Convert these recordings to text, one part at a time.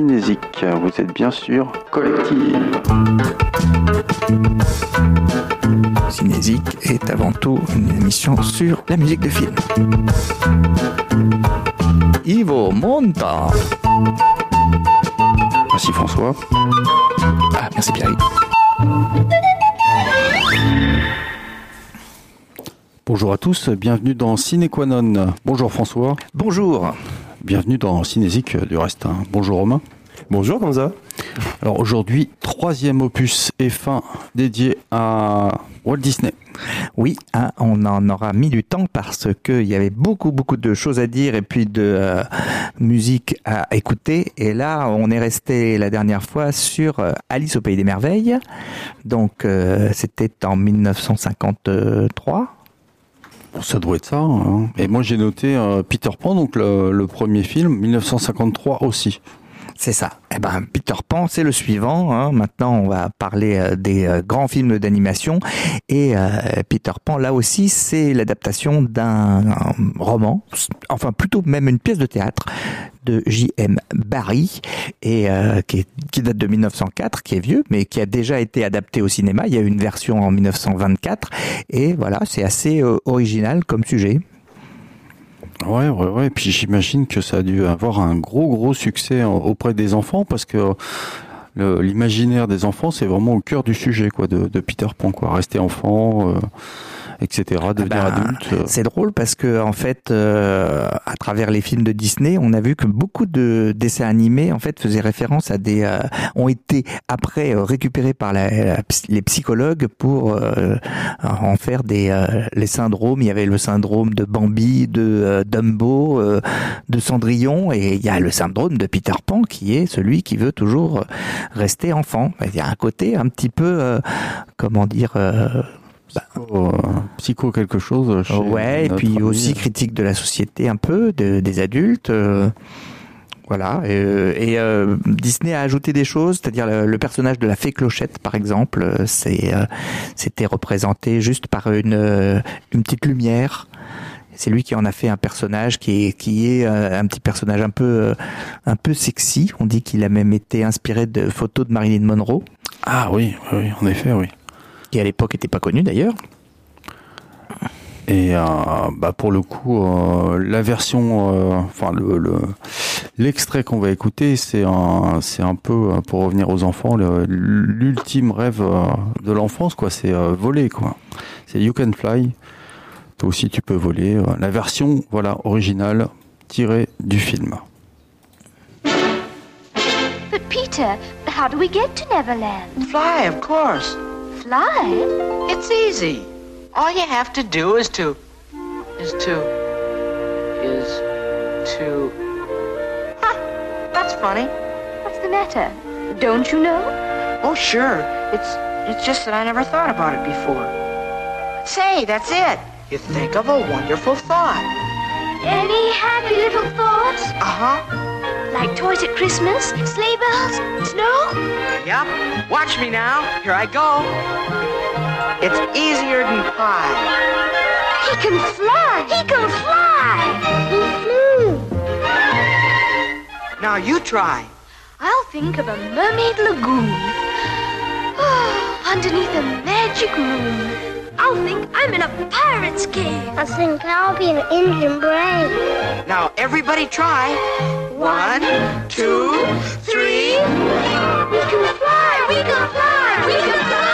Cinésique. Vous êtes bien sûr collectif. Cinésique est avant tout une émission sur la musique de film. Ivo Monta. Merci François. Ah, merci Pierre. Bonjour à tous, bienvenue dans Cinéquanon. Bonjour François. Bonjour. Bienvenue dans Cinésique du reste. hein. Bonjour Romain. Bonjour, comment ça Alors aujourd'hui, troisième opus et fin dédié à Walt Disney. Oui, hein, on en aura mis du temps parce qu'il y avait beaucoup, beaucoup de choses à dire et puis de euh, musique à écouter. Et là, on est resté la dernière fois sur euh, Alice au Pays des Merveilles. Donc, euh, c'était en 1953. Bon, ça doit être ça. hein. Et moi j'ai noté euh, Peter Pan, donc le, le premier film, 1953 aussi. C'est ça. Eh ben, Peter Pan, c'est le suivant. hein. Maintenant, on va parler euh, des euh, grands films d'animation. Et euh, Peter Pan, là aussi, c'est l'adaptation d'un un roman, enfin plutôt même une pièce de théâtre de J.M. Barrie, et euh, qui, est- qui date de 1904, qui est vieux, mais qui a déjà été adapté au cinéma. Il y a une version en 1924. Et voilà, c'est assez original comme sujet. Ouais, ouais, ouais. Et puis j'imagine que ça a dû avoir un gros, gros succès auprès des enfants parce que l'imaginaire des enfants, c'est vraiment au cœur du sujet, quoi, de, de Peter Pan, quoi. Rester enfant, euh, etc., devenir ben, adulte. C'est drôle parce que en fait, euh, à travers les films de Disney, on a vu que beaucoup de dessins animés en fait faisaient référence à des euh, ont été après euh, récupérés par la- les psychologues pour euh, en faire des euh, les syndromes. Il y avait le syndrome de Bambi, de euh, Dumbo, euh, de Cendrillon, et il y a le syndrome de Peter Pan qui est celui qui veut toujours rester enfant. Il y a un côté un petit peu euh, comment dire. Euh, Psycho, psycho quelque chose. chez Ouais, et puis ami. aussi critique de la société un peu, de- des adultes. euh, voilà. Et, euh, et, euh, Disney a ajouté des choses, c'est-à-dire le, le personnage de la fée Clochette, par exemple, c'est euh, c'était représenté juste par une une petite lumière. C'est lui qui en a fait un personnage qui est qui est un petit personnage un peu un peu sexy. On dit qu'il a même été inspiré de photos de Marilyn Monroe, Ah oui, oui, en effet, oui. qui à l'époque n'était pas connue d'ailleurs. Et euh, bah pour le coup, euh, la version, euh, enfin le le- l'extrait qu'on va écouter, c'est un c'est un peu euh, pour revenir aux enfants, le- l'ultime rêve euh, de l'enfance, quoi. C'est euh, voler, quoi. C'est You Can Fly. Toi aussi, tu peux voler. euh, La version, voilà, originale tirée du film. But Peter, how do we get to Neverland? Fly, of course. Fly? It's easy. All you have to do is to. is to. is to. Ha! that's funny. What's the matter? Don't you know? Oh, sure. It's. it's just that I never thought about it before. Say, that's it. You think of a wonderful thought. Any happy little thoughts? Uh huh. Like toys at Christmas, sleigh bells, snow? Yep. Watch me now. Here I go. It's easier than pie. He can fly! He can fly! He flew! Now you try. I'll think of a mermaid lagoon. Underneath a magic room. I'll think I'm in a pirate's cave. I think I'll be an engine brain. Now everybody try. One, two, three. We can fly! We can fly! We can fly!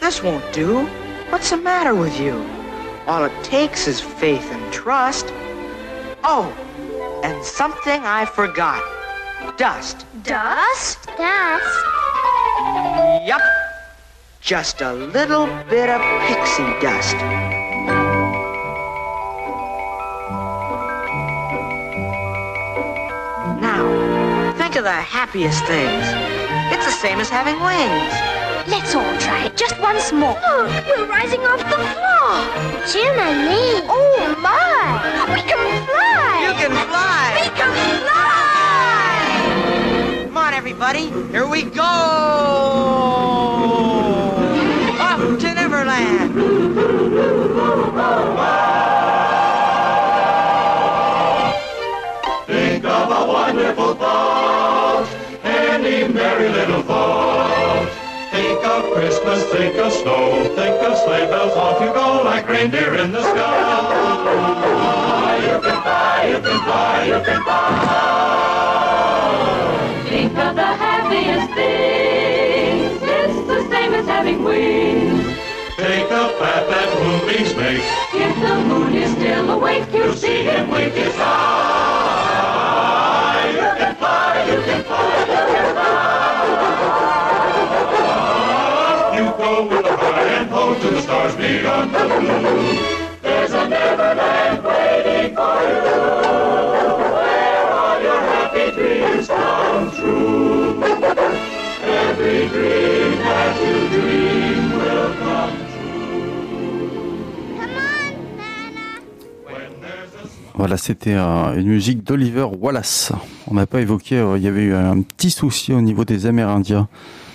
This won't do. What's the matter with you? All it takes is faith and trust. Oh, and something I forgot. Dust. Dust? Dust. Yup. Just a little bit of pixie dust. Now, think of the happiest things. It's the same as having wings. Let's all try it just once more. Look, we're rising off the floor. Jiminy. Oh my! We can fly! You can fly. We can fly! Come on, everybody. Here we go. Off to Neverland. Of Christmas, think of snow, think of sleigh bells, off you go like reindeer in the sky. You can fly, you can fly, you can fly. Think of the happiest things. It's the same as having wings. Take a path that moonbeams make. If the moon is still awake, you'll see him wink his eye. You can fly, you can fly, you can fly. Stars beyond the blue. There's a Neverland waiting for you, where all your happy dreams come true. Every dream that you dream will come Come on, Nana. When there's a Voilà, c'était euh, une musique d'Oliver Wallace. On n'a pas évoqué, euh, il y avait eu un petit souci au niveau des Amérindiens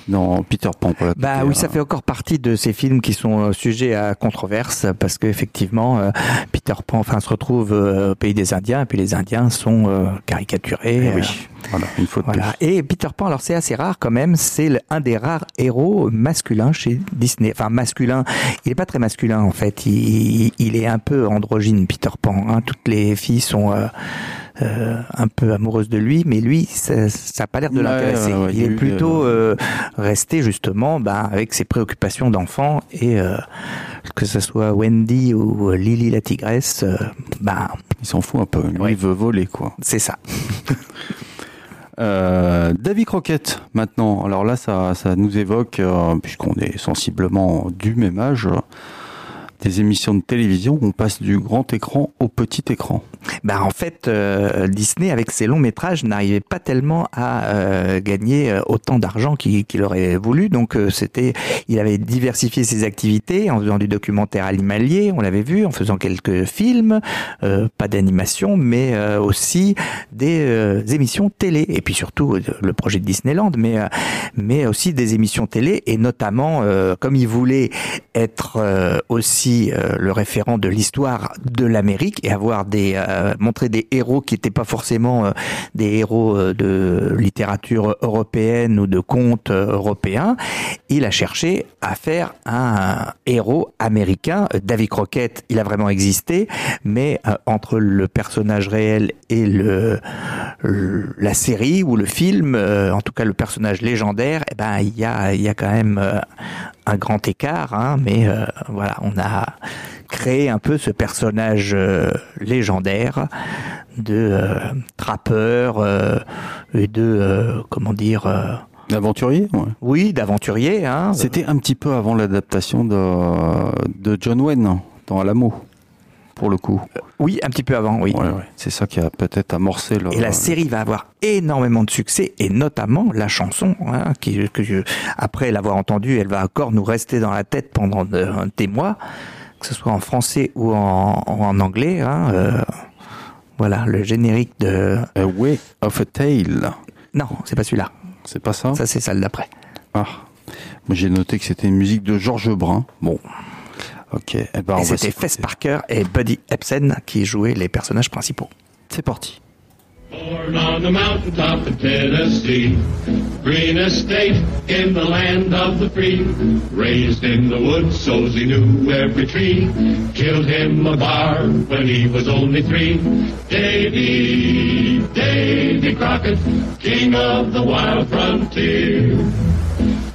dans Peter Pan. Voilà, Bah oui, ça fait encore partie de ces films qui sont euh, sujets à controverse parce qu'effectivement, euh, Peter Pan, enfin, se retrouve euh, au pays des Indiens et puis les Indiens sont euh, caricaturés. eh euh, oui, voilà, une faute. Voilà. Et Peter Pan, alors c'est assez rare quand même, c'est un des rares héros masculins chez Disney. Enfin masculin, il est pas très masculin en fait, il, il est un peu androgyne Peter Pan. hein. Toutes les filles sont euh, euh, un peu amoureuses de lui, mais lui, ça, ça a pas l'air de Ouais, l'intéresser. ouais, ouais, il est plutôt euh, resté justement bah, avec ses préoccupations d'enfant et euh, que ce soit Wendy ou euh, Lily la tigresse, euh, bah Il s'en fout un peu. Lui, il veut voler, quoi. c'est ça. Euh, Davy Croquette, maintenant. Alors là, ça, ça nous évoque, euh, puisqu'on est sensiblement du même âge, euh, des émissions de télévision. On passe du grand écran au petit écran. Bah en fait, euh, Disney avec ses longs métrages n'arrivait pas tellement à euh, gagner euh, autant d'argent qu'il aurait voulu. Donc c'était, il avait diversifié ses activités en faisant du documentaire animalier, on l'avait vu, en faisant quelques films, pas d'animation, mais aussi des émissions télé. Et puis surtout le projet de Disneyland, mais mais aussi des émissions télé et notamment comme il voulait être euh, euh, le référent de l'histoire de l'Amérique et avoir des euh, montrer des héros qui n'étaient pas forcément euh, des héros euh, de littérature européenne ou de contes européens, il a cherché à faire un héros américain. Davy Crockett, il a vraiment existé, mais entre le personnage réel et la série ou le film, en tout cas le personnage légendaire, eh ben il y a quand même un grand écart, hein, mais euh, voilà, on a créé un peu ce personnage euh, légendaire de euh, trappeur et de comment dire, L'aventurier, ouais. oui, d'aventurier. Hein, C'était un petit peu avant l'adaptation de, de John Wayne dans Alamo, pour le coup. oui, un petit peu avant, oui. Ouais, ouais. C'est ça qui a peut-être amorcé le. Et la série va avoir énormément de succès, et notamment la chanson, hein, qui, que je, après l'avoir entendue, elle va encore nous rester dans la tête pendant de- des mois, que ce soit en français ou en, en anglais. Hein, euh, voilà, le générique de... A Way of a Tale. Non, c'est pas celui-là. C'est pas ça? Ça, c'est celle d'après. Ah. Moi, j'ai noté que c'était une musique de Georges Brun. Bon. Ok. Eh ben, et c'était. Fess Parker et Buddy Epson qui jouaient les personnages principaux. C'est parti. Born on the mountaintop of Tennessee, green estate in the land of the free. Raised in the woods, so he knew every tree. Killed him a bar when he was only three. Davy, Davy Crockett, king of the wild frontier.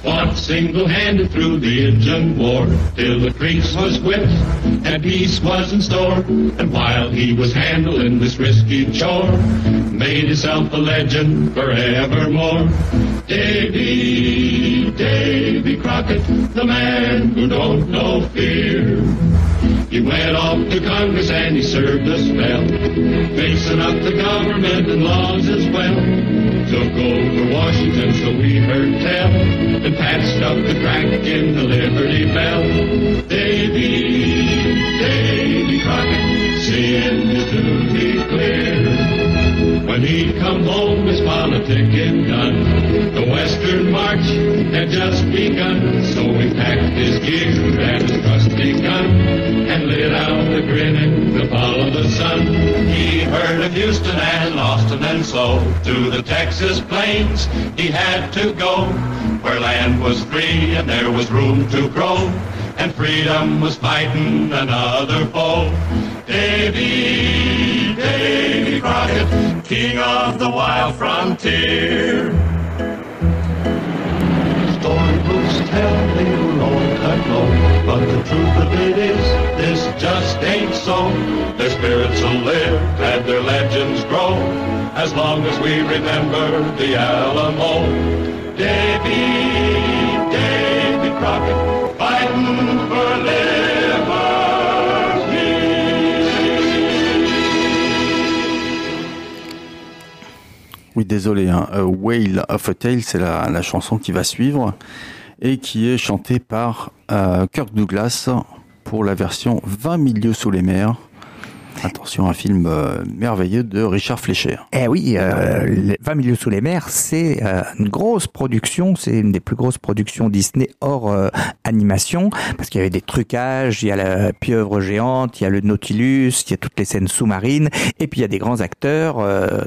Fought single-handed through the Indian War till the creeks was whipped and peace was in store. And while he was handling this risky chore, made himself a legend forevermore. Davy, Davy Crockett, the man who don't know fear. He went off to Congress and he served a spell, fixing up the government and laws as well. Took over Washington, so we heard tell, and patched up the crack in the Liberty Bell. Davy, Davy Crockett, seeing clear. When he'd come home, his politicking done. The Western March had just begun, so he packed his gear and his trusty gun and lit out a grinning the follow the sun. He heard of Houston and Austin and so to the Texas plains he had to go, where land was free and there was room to grow, and freedom was fighting another foe. Davy, Davy Crockett, king of the wild frontier. Storybooks tell they were all cut low, but the truth of it is, this just ain't so. Their spirits will live and their legends grow, as long as we remember the Alamo. Davy, Davy Crockett, fighting for liberty. Oui, désolé. Hein. Whale of a Tale, c'est la, la chanson qui va suivre et qui est chantée par euh, Kirk Douglas pour la version 20 milieux sous les mers. Attention, un film euh, merveilleux de Richard Fleischer. Eh oui, euh, les 20 milieux sous les mers, c'est euh, une grosse production, c'est une des plus grosses productions Disney hors euh, animation, parce qu'il y avait des trucages, il y a la pieuvre géante, il y a le Nautilus, il y a toutes les scènes sous-marines, et puis il y a des grands acteurs,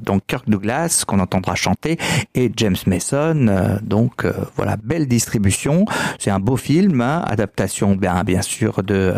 donc Kirk Douglas, qu'on entendra chanter, et James Mason, donc voilà, belle distribution, c'est un beau film, hein, adaptation bien, bien sûr de,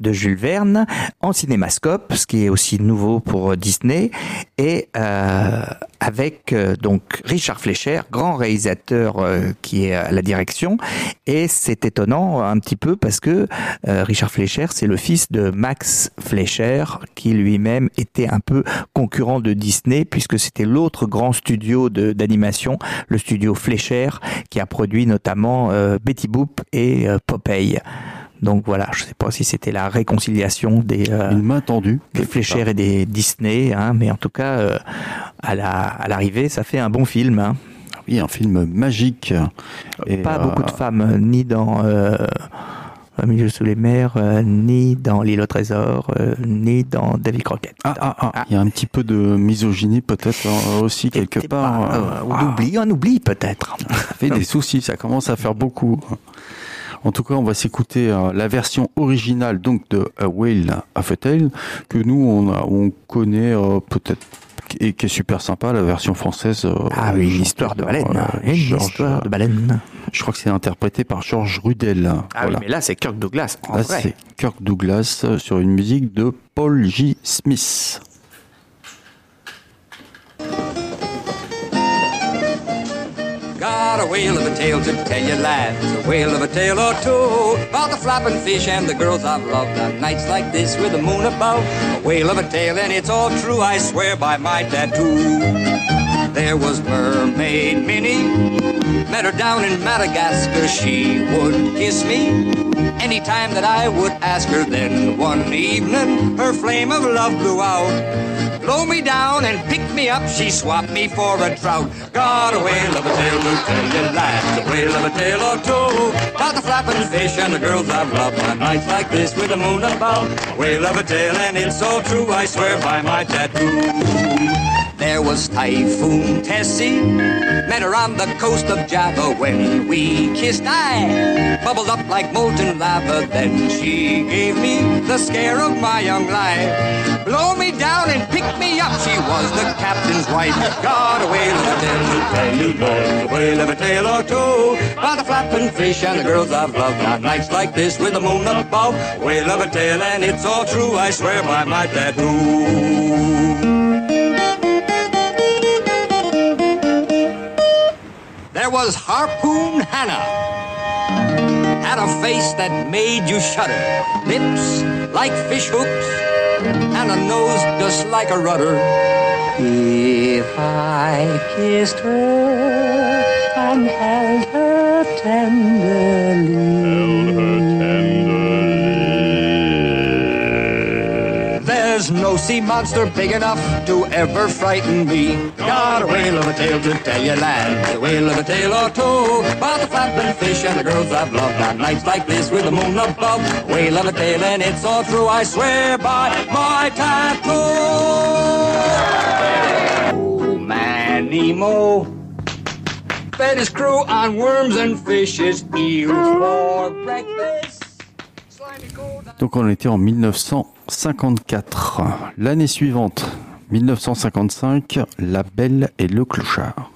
de Jules Verne, en cinémascope, ce qui est aussi nouveau pour Disney, et euh, avec euh, donc Richard Fleischer, grand réalisateur euh, qui est à la direction, et c'est étonnant un petit peu parce que euh, Richard Fleischer, c'est le fils de Max Fleischer, qui lui-même était un peu concurrent de Disney, puisque c'était l'autre grand studio d'animation, le studio Fleischer, qui a produit notamment euh, Betty Boop et euh, Popeye. Donc voilà, je sais pas si c'était la réconciliation des, euh, Une main tendue. des Fleischer et des Disney, hein, mais en tout cas, euh, à la à l'arrivée, ça fait un bon film. Hein. Oui, un film magique. Et, Pas euh, beaucoup de femmes, euh, ni dans euh, Un milieu sous les mers, euh, ni dans L'île au trésor, euh, ni dans David Crockett. Ah, ah, ah, il y a un petit peu de misogynie peut-être euh, aussi quelque part. pas, euh, euh, on oublie, on oublie peut-être. ça fait des soucis, ça commence à faire beaucoup. En tout cas, on va s'écouter euh, la version originale donc de A Whale of a Tale que nous on, a- on connaît euh, peut-être et qui est super sympa la version française. euh, Ah oui, une chantée histoire de baleine. euh, Une Georges- histoire de baleine. Je crois que c'est interprété par Georges Rudel. Ah Voilà. oui, mais là, c'est Kirk Douglas, en Là, c'est Kirk Douglas sur une musique de Paul J. Smith. Got a whale of a tale to tell you, lads, a whale of a tale or two about the flapping fish and the girls I've loved on nights like this with the moon above. A whale of a tale, and it's all true, I swear by my tattoo. There was Mermaid Minnie, met her down in Madagascar. She would kiss me anytime that I would ask her. Then one evening, her flame of love blew out. Blow me down and pick me up, she swapped me for a trout. Got a whale of a tale to tell you, lads, a whale of a tale or two. About the flapping fish and the girls I've loved on nights like this with the moon above. A whale of a tale and it's so true, I swear by my tattoo. There was Typhoon Tessie, met her on the coast of Java when we kissed. I bubbled up like molten lava, then she gave me the scare of my young life. Blow me down and pick me up, she was the captain's wife. Got a whale of a tale a whale of a tale or two. By the flapping fish and the girls I've loved on nights like this with the moon above. Whale of a tale and it's all true, I swear by my tattoo. There was Harpoon Hannah. Had a face that made you shudder. Lips like fish hooks, and a nose just like a rudder. If I kissed her and held her tenderly. There's no sea monster big enough to ever frighten me. Got a whale of a tale to tell you, lads, a whale of a tale or two. About the flapping fish and the girls I've loved on nights like this with the moon above. Whale of a tale and it's all true, I swear by my tattoo. Oh, man, Nemo fed his crew on worms and fishes, eels for breakfast. Donc on était en 1954. L'année suivante, 1955, La Belle et le Clochard.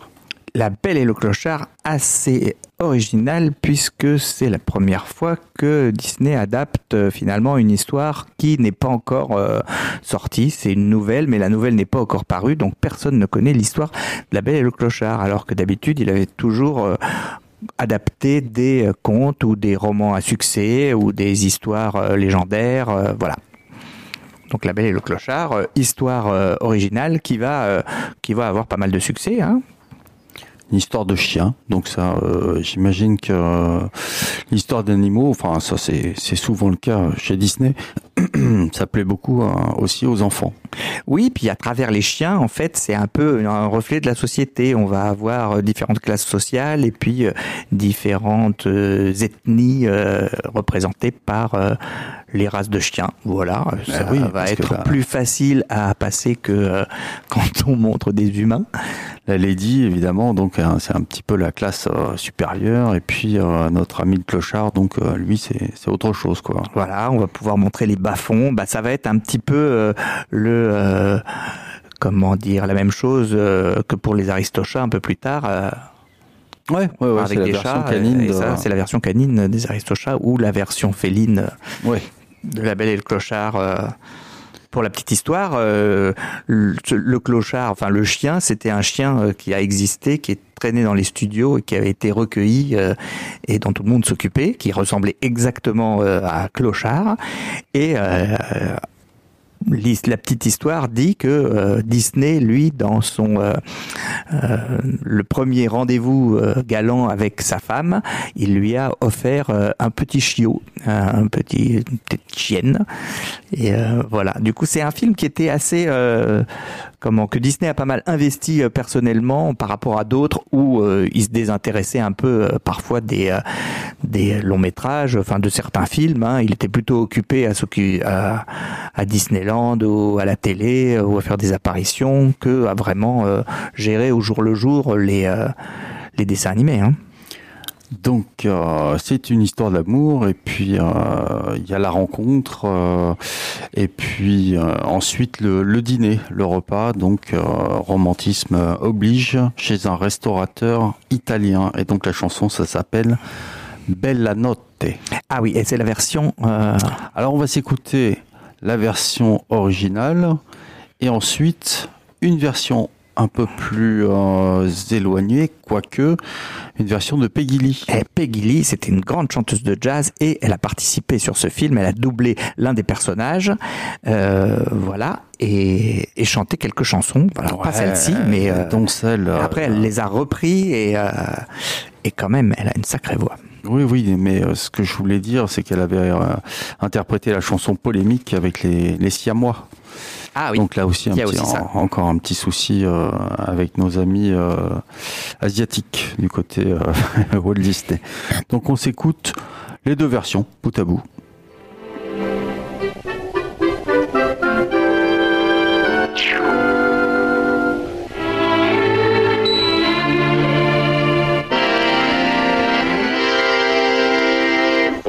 La Belle et le Clochard, assez original puisque c'est la première fois que Disney adapte euh, finalement une histoire qui n'est pas encore euh, sortie. C'est une nouvelle, mais la nouvelle n'est pas encore parue, donc personne ne connaît l'histoire de La Belle et le Clochard, alors que d'habitude il avait toujours euh, adapté des contes ou des romans à succès ou des histoires légendaires, voilà. Donc La Belle et le Clochard, histoire originale qui va qui va avoir pas mal de succès, hein, histoire de chien. Donc ça, euh, j'imagine que euh, l'histoire d'animaux, enfin ça c'est souvent le cas chez Disney, ça plaît beaucoup euh, aussi aux enfants. Oui, puis à travers les chiens, en fait, c'est un peu un reflet de la société. On va avoir différentes classes sociales et puis différentes ethnies représentées par les races de chiens. Voilà, ça ah va être plus facile à passer que quand on montre des humains la Lady, évidemment, donc euh, c'est un petit peu la classe euh, supérieure, et puis euh, notre ami le clochard, donc lui c'est autre chose quoi. Voilà, on va pouvoir montrer les bas-fonds. Bah ça va être un petit peu le comment dire la même chose que pour les aristochats un peu plus tard. Ouais, ouais, ouais avec des chats. Canine et, ça, c'est la version canine des aristochats ou la version féline ouais. de la Belle et le Clochard. Pour la petite histoire, euh, le, clochard, enfin le chien, c'était un chien euh, qui a existé, qui est traîné dans les studios et qui avait été recueilli euh, et dont tout le monde s'occupait, qui ressemblait exactement à Clochard. Et la petite histoire dit que euh, Disney, lui, dans son euh, euh, le premier rendez-vous galant avec sa femme, il lui a offert un petit chiot, un petit une petite chienne. Et voilà. Du coup, c'est un film qui était assez comment que Disney a pas mal investi euh, personnellement par rapport à d'autres où euh, il se désintéressait un peu euh, parfois des des longs métrages, enfin de certains films. Hein. Il était plutôt occupé à, à, à Disneyland ou à la télé ou à faire des apparitions que à vraiment gérer au jour le jour les les dessins animés. Hein. Donc euh, c'est une histoire d'amour et puis euh, il y a la rencontre euh, et puis ensuite le, le, dîner, le repas. Donc romantisme oblige chez un restaurateur italien et donc la chanson ça s'appelle Bella Notte. Ah oui et c'est la version. Alors on va s'écouter la version originale et ensuite une version un peu plus euh, éloignée, quoique une version de Peggy Lee. Et Peggy Lee, c'était une grande chanteuse de jazz et elle a participé sur ce film. Elle a doublé l'un des personnages, euh, voilà, et, et, chanté quelques chansons. Voilà, pas celle-ci, mais euh, dont celle. après, elle les a repris et et quand même, elle a une sacrée voix. Oui, oui, mais ce que je voulais dire, c'est qu'elle avait interprété la chanson polémique avec les, les Siamois. Ah oui. Donc là aussi, encore un petit souci euh, avec nos amis euh, asiatiques du côté euh, Walt Disney. Donc on s'écoute les deux versions, bout à bout.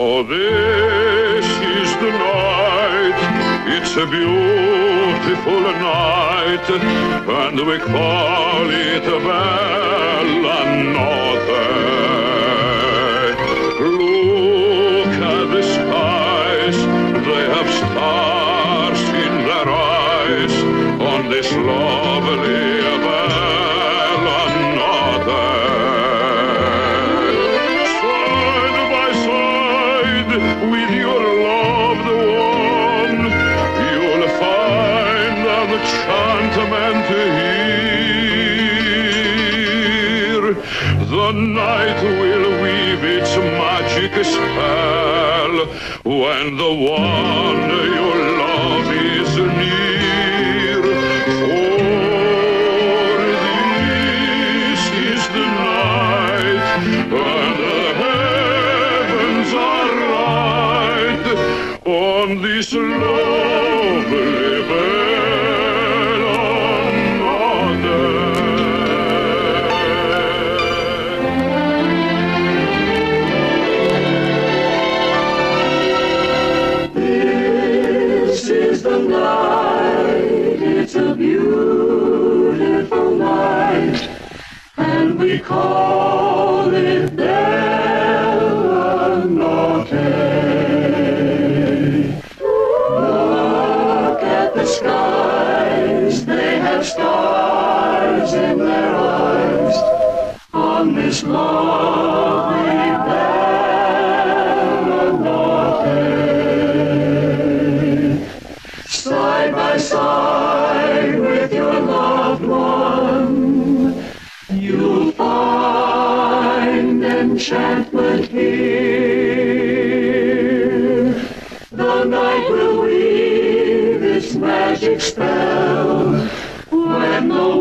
Oh, this is the night. It's a beautiful night, and we call it Bella Notte. When the one call magic spell when the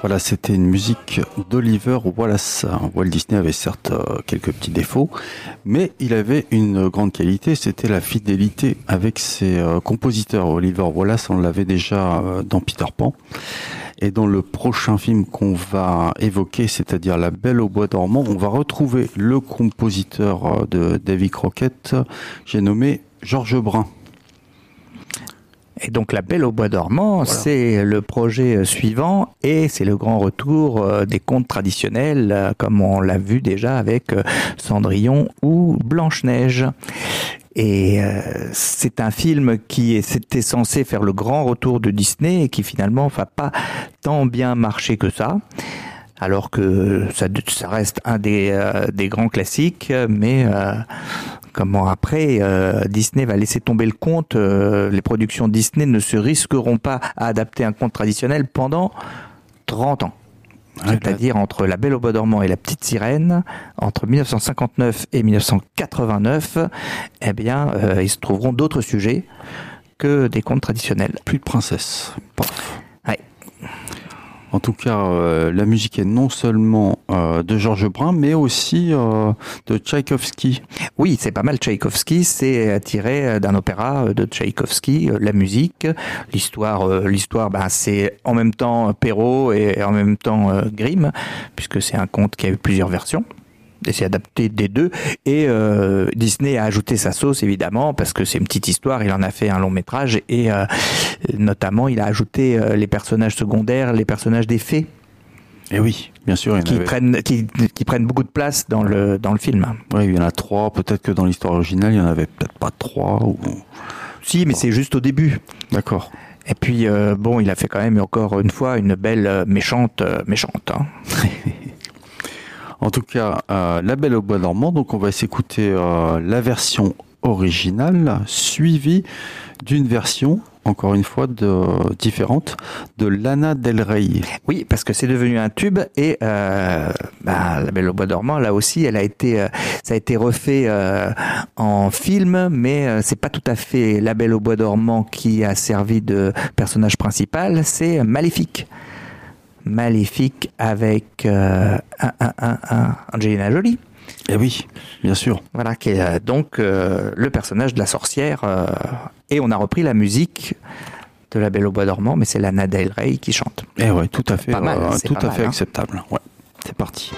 Voilà, c'était une musique d'Oliver Wallace. Walt Disney avait certes euh, quelques petits défauts, mais il avait une grande qualité, c'était la fidélité avec ses euh, compositeurs. Oliver Wallace, on l'avait déjà euh, dans Peter Pan. Et dans le prochain film qu'on va évoquer, c'est-à-dire La Belle au Bois dormant, on va retrouver le compositeur de Davy Crockett, j'ai nommé Georges Brun. Et donc La Belle au Bois dormant, c'est le projet euh, suivant et c'est le grand retour euh, des contes traditionnels euh, comme on l'a vu déjà avec Cendrillon ou Blanche-Neige. Et euh, c'est un film qui c'était censé faire le grand retour de Disney et qui finalement va pas tant bien marcher que ça. Alors que ça, ça reste un des, euh, des grands classiques, mais euh, comment après euh, Disney va laisser tomber le conte. euh, les productions Disney ne se risqueront pas à adapter un conte traditionnel pendant 30 ans. C'est-à-dire entre La Belle au Bois dormant et La Petite Sirène, entre 1959 et 1989, eh bien, ils se trouveront d'autres sujets que des contes traditionnels. Plus de princesse. Paf. En tout cas, euh, la musique est non seulement euh, de Georges Brun, mais aussi euh, de Tchaïkovski. Oui, c'est pas mal Tchaïkovski, c'est tiré d'un opéra de Tchaïkovski, la musique, l'histoire, l'histoire, ben, c'est en même temps Perrault et en même temps Grimm, puisque c'est un conte qui a eu plusieurs versions. Et c'est adapté des deux. Et euh, Disney a ajouté sa sauce, évidemment, parce que c'est une petite histoire. Il en a fait un long métrage. Et euh, notamment, il a ajouté euh, les personnages secondaires, les personnages des fées. Et oui, bien sûr, il y en qui avait- prennent, qui, qui prennent beaucoup de place dans le, dans le film. Ouais, il y en a trois. Peut-être que dans l'histoire originale, il y en avait peut-être pas trois. Ou... Si, mais c'est juste au début. D'accord. Et puis euh, bon, il a fait quand même encore une fois une belle méchante euh, méchante. hein. En tout cas, euh, La Belle au Bois dormant, donc on va s'écouter euh, la version originale suivie d'une version, encore une fois, différente, de Lana Del Rey. Oui, parce que c'est devenu un tube et euh, bah, La Belle au Bois dormant, là aussi, elle a été, ça a été refait en film, mais c'est pas tout à fait La Belle au Bois dormant qui a servi de personnage principal, c'est Maléfique. Maléfique avec euh, un, un, un, un Angelina Jolie. Eh oui, bien sûr. Voilà, qui est euh, donc euh, le personnage de la sorcière. euh, et on a repris la musique de La Belle au Bois dormant, mais c'est Lana Del Rey qui chante. Eh ouais, tout à fait, Pas mal, tout pas à mal, fait hein. acceptable. Ouais, c'est parti.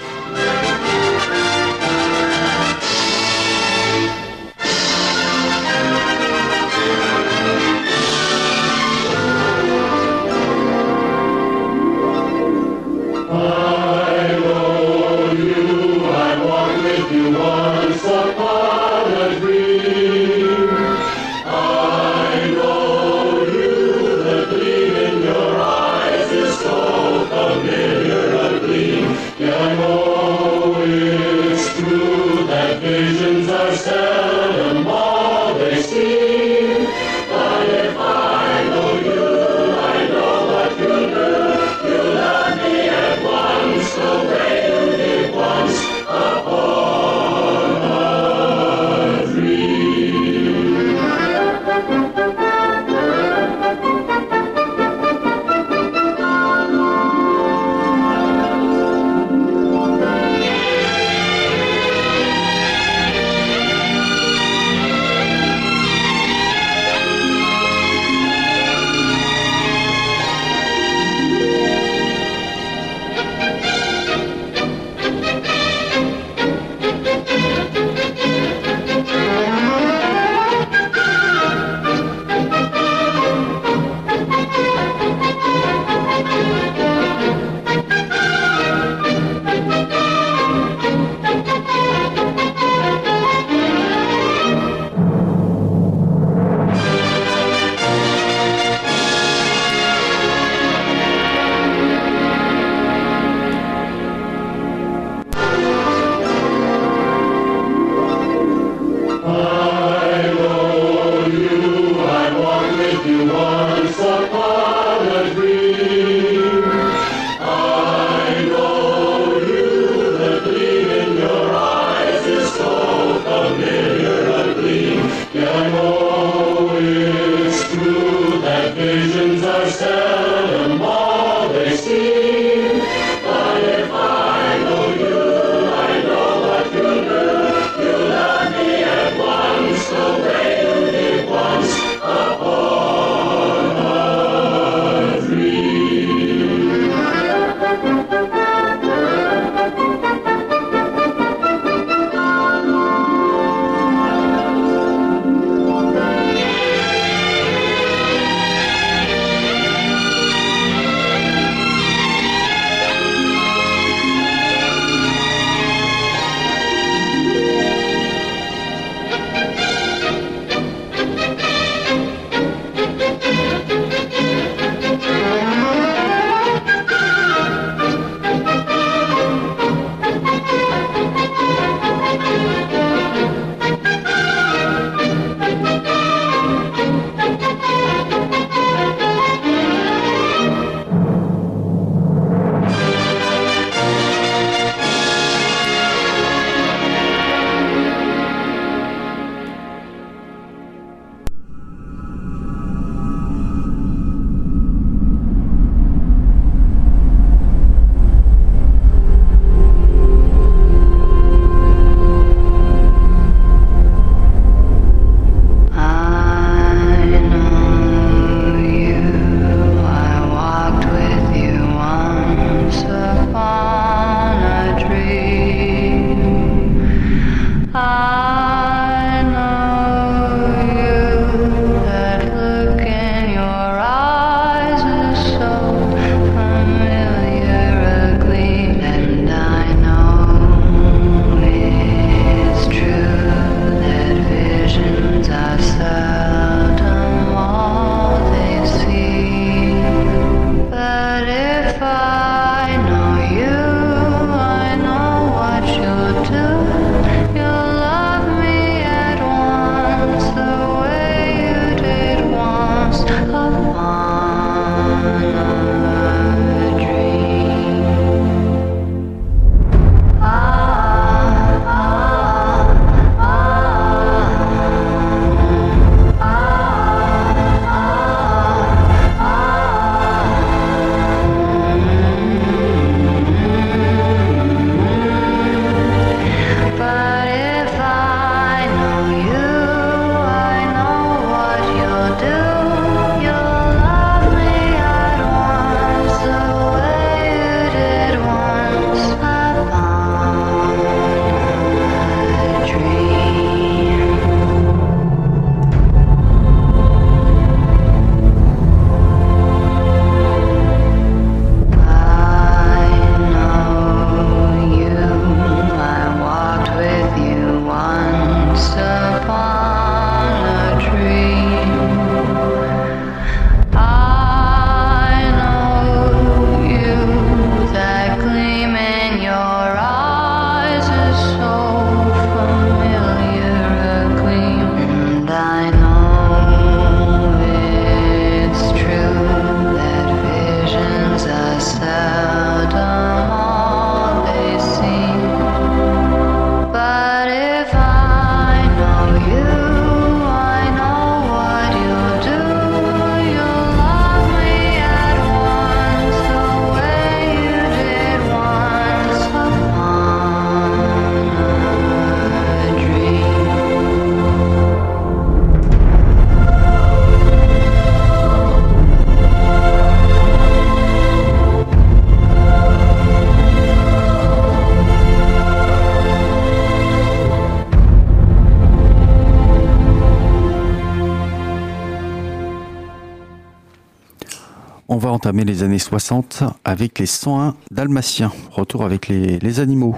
60 avec les 101 dalmatiens. Retour avec les, les animaux.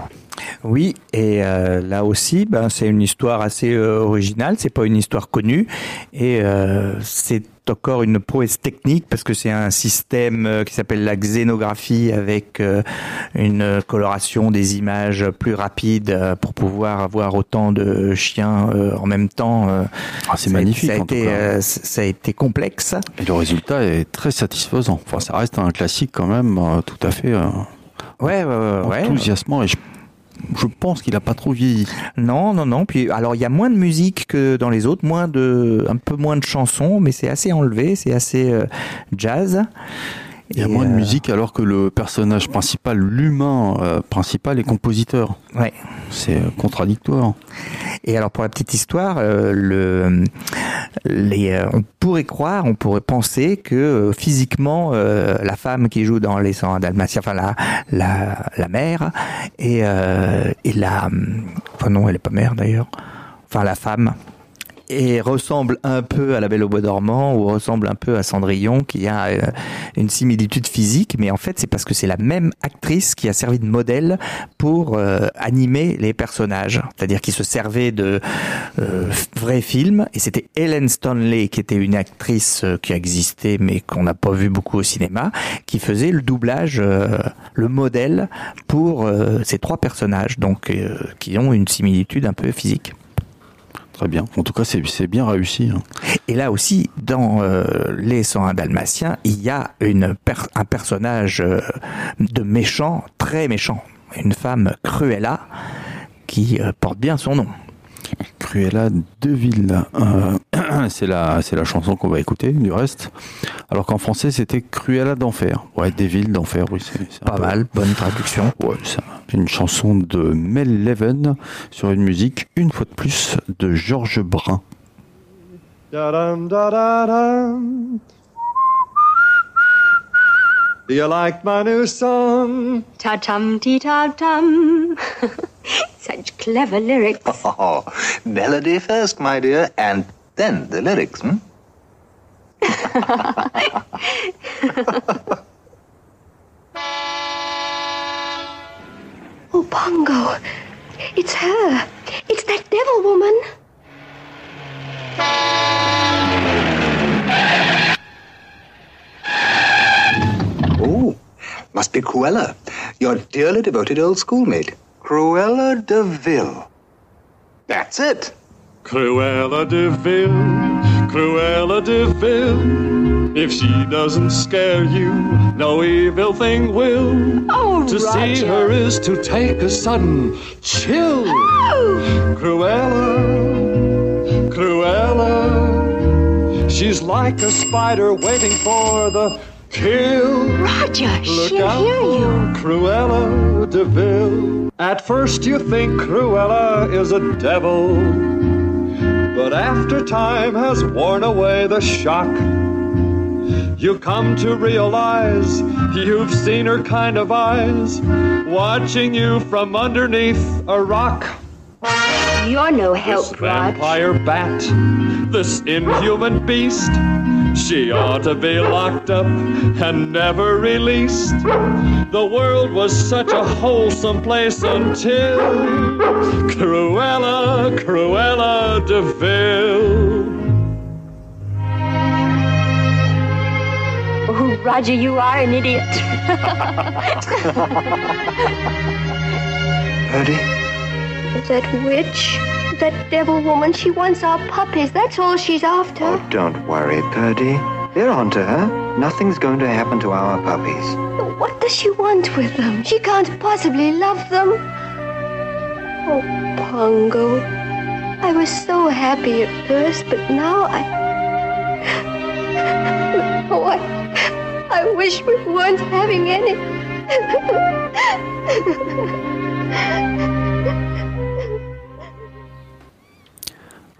Oui, et euh, là aussi, ben, c'est une histoire assez euh, originale. C'est pas une histoire connue, et euh, c'est encore une prouesse technique parce que c'est un système qui s'appelle la xénographie avec une coloration des images plus rapide pour pouvoir avoir autant de chiens en même temps. Ah, c'est magnifique, Ça a, en tout été, cas. ça a été complexe. Et le résultat est très satisfaisant. Enfin, ça reste un classique quand même tout à fait Ouais, ouais, ouais, ouais. enthousiasmant et je, je pense qu'il a pas trop vieilli. Non, non, non. Puis alors il y a moins de musique que dans les autres, moins de, un peu moins de chansons, mais c'est assez enlevé, c'est assez euh, jazz. Il y a moins de euh, musique alors que le personnage principal, l'humain euh, principal, est compositeur. Ouais. C'est contradictoire. Et alors pour la petite histoire, le, les, euh, on pourrait croire, on pourrait penser que euh, physiquement, euh, la femme qui joue dans les 101 Dalmatiens, enfin la la, la mère et euh, et la, enfin non, elle est pas mère d'ailleurs, enfin la femme. Et ressemble un peu à la Belle au Bois dormant ou ressemble un peu à Cendrillon qui a euh, une similitude physique, mais en fait c'est parce que c'est la même actrice qui a servi de modèle pour euh, animer les personnages, c'est-à-dire qui se servait de euh, vrais films. Et c'était Helen Stanley qui était une actrice euh, qui existait mais qu'on n'a pas vu beaucoup au cinéma, qui faisait le doublage, euh, le modèle pour ces trois personnages, donc qui ont une similitude un peu physique. Très bien. En tout cas, c'est bien réussi. hein. Et là aussi, dans euh, les 101 Dalmatiens, il y a un personnage euh, de méchant, très méchant, une femme Cruella qui euh, porte bien son nom. Cruella Deville. Euh, c'est la, c'est la chanson qu'on va écouter, du reste. Alors qu'en français, c'était Cruella d'enfer. Ouais, Deville d'enfer, oui, c'est Pas peu- mal, bonne traduction. Ouais, c'est une chanson de Mel Leven sur une musique, une fois de plus, de Georges Brun. Da-dum, da-da-dum. Do you like my new song? Ta tum tee ta tum. Such clever lyrics. Oh, melody first, my dear, and then the lyrics, hmm? Oh, Pongo. It's her. It's that devil woman. Must be Cruella, your dearly devoted old schoolmate. Cruella de Vil. That's it. Cruella de Vil, Cruella de Vil. If she doesn't scare you, no evil thing will. Oh, to see her is to take a sudden chill. Oh. Cruella, Cruella. She's like a spider waiting for the kill. Roger, Look she'll out hear you. Cruella de Vil. At first you think Cruella is a devil, but after time has worn away the shock, you come to realize you've seen her kind of eyes watching you from underneath a rock. You're no help, Rod. vampire bat, this inhuman beast. She ought to be locked up and never released. The world was such a wholesome place until Cruella, Cruella de Vil. Oh, Roger, you are an idiot. Purdy? that witch, that devil woman, she wants our puppies. That's all she's after. Oh, don't worry, Purdy. They're onto her. Nothing's going to happen to our puppies. What does she want with them? She can't possibly love them. Oh, Pongo. I was so happy at first, but now I. Oh, I, I wish we weren't having any.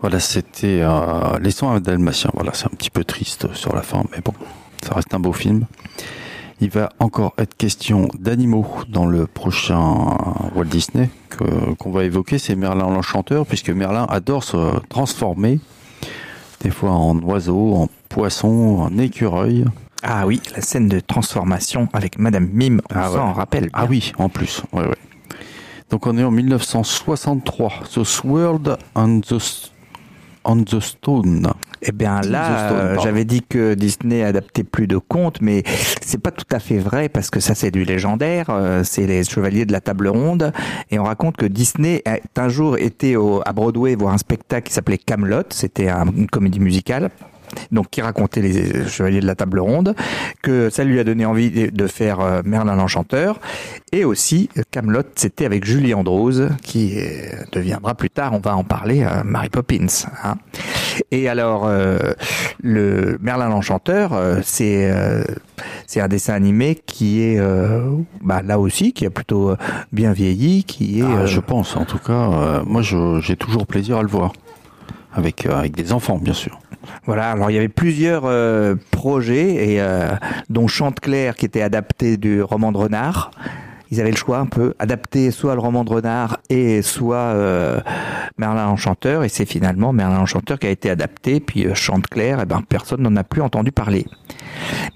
Voilà, c'était euh, Les 101 Dalmatiens. Voilà, c'est un petit peu triste sur la fin, mais bon, ça reste un beau film. Il va encore être question d'animaux dans le prochain Walt Disney qu'on va évoquer. C'est Merlin l'Enchanteur, puisque Merlin adore se transformer, des fois en oiseau, en poisson, en écureuil. Ah oui, la scène de transformation avec Madame Mime, on Ah s'en ouais. rappelle. Ah oui, en plus. Ouais, ouais. Donc on est en 1963. The Sword and the, on the Stone. Eh bien là, euh, j'avais dit que Disney adaptait plus de contes, mais c'est pas tout à fait vrai parce que ça c'est du légendaire. euh, C'est les Chevaliers de la Table Ronde et on raconte que Disney a un jour été au, à Broadway voir un spectacle qui s'appelait Camelot. C'était un- une comédie musicale. Donc, qui racontait les Chevaliers de la Table Ronde, que ça lui a donné envie de- faire euh, Merlin l'Enchanteur, et aussi Camelot, c'était avec Julie Andrews, qui euh, deviendra plus tard, on va en parler, euh, Mary Poppins. hein. Et alors, euh, le Merlin l'Enchanteur, euh, c'est euh, c'est un dessin animé qui est bah, là aussi, qui a plutôt bien vieilli, qui est Ah, Je pense, en tout cas. moi, j'ai toujours plaisir à le voir. Avec, avec des enfants, bien sûr. Voilà, alors il y avait plusieurs euh, projets, et, euh, dont Chanteclair qui était adapté du roman de Renard. Ils avaient le choix un peu, adapter soit le roman de Renard et soit euh, Merlin l'Enchanteur, et c'est finalement Merlin l'Enchanteur qui a été adapté, puis euh, Chanteclair, eh ben, personne n'en a plus entendu parler.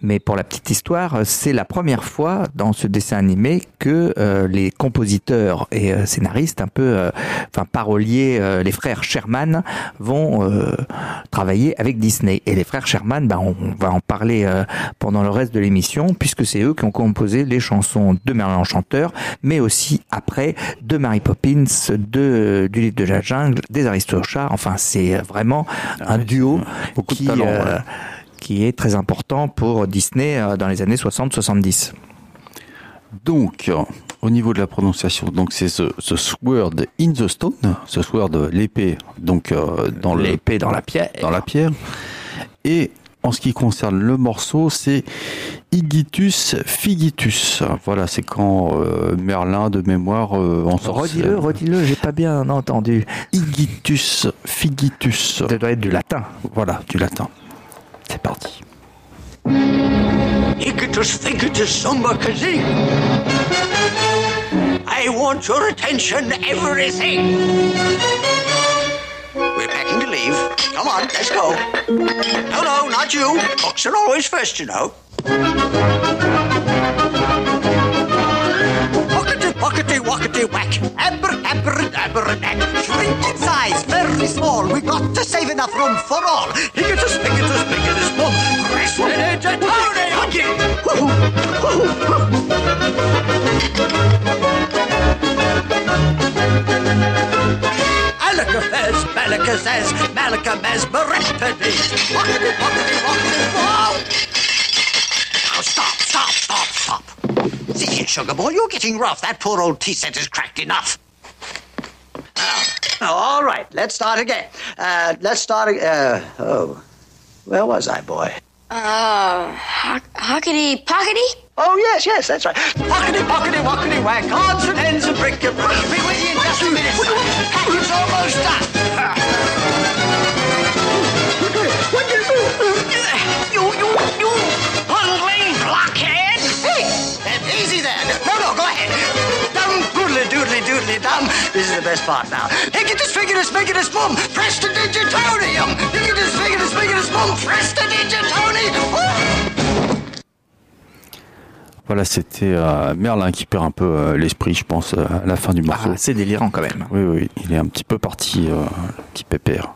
Mais pour la petite histoire, c'est la première fois dans ce dessin animé que euh, les compositeurs et euh, scénaristes, un peu, euh, enfin paroliers, euh, les frères Sherman vont euh, travailler avec Disney. Et les frères Sherman, ben, on va en parler euh, pendant le reste de l'émission, puisque c'est eux qui ont composé les chansons de Merlin l'Enchanteur, mais aussi après de Mary Poppins, de du livre de la jungle, des Aristochats. Enfin, c'est vraiment un duo qui talent, euh, ouais. Qui est très important pour Disney euh, dans les années 60-70. Donc, euh, au niveau de la prononciation, donc c'est the, the Sword in the Stone, the Sword, l'épée, donc euh, dans L'épée dans la pierre. dans la pierre. Et en ce qui concerne le morceau, c'est Igitus Figitus. Voilà, c'est quand euh, Merlin de mémoire euh, en sort. Redis-le, redis-le, j'ai pas bien entendu. Igitus Figitus. Ça doit être du latin. Voilà, du latin. C'est parti. I want your attention, everything. We're packing to leave. Come on, let's go. No, no, not you. Books are always first, you know. Pockety, wackety, whack. Abracadabra, Shrink in size, very small. We got to save enough room for all. Igitus, pigitus, pigitus, boom. Press the edge and Alakafez, Malakazaz, Malakamaz. Wackety, wackety, wackety, wow! See sugar boy, you're getting rough. That poor old tea set is cracked enough. Now, now, all right, let's start again. Uh, let's start again. Uh, oh, where was I, boy? Uh, ho- hockety pockety? Oh, yes, yes, that's right. Pockety, pockety, wockety, whack. Odds and ends and brick and brush. Be with you in just a minute. Packing's almost done. Doodly, doodly, doodly, dum. This is the best part now. Hickitus, figgitus, figgitus, boom. Prestidigitonium. Hickitus, figgitus, figgitus, boom. Prestidigitonium. Voilà, c'était euh, Merlin qui perd un peu euh, l'esprit, je pense, euh, à la fin du morceau. Ah, c'est délirant quand même. Oui, oui, il est un petit peu parti, euh, le petit pépère.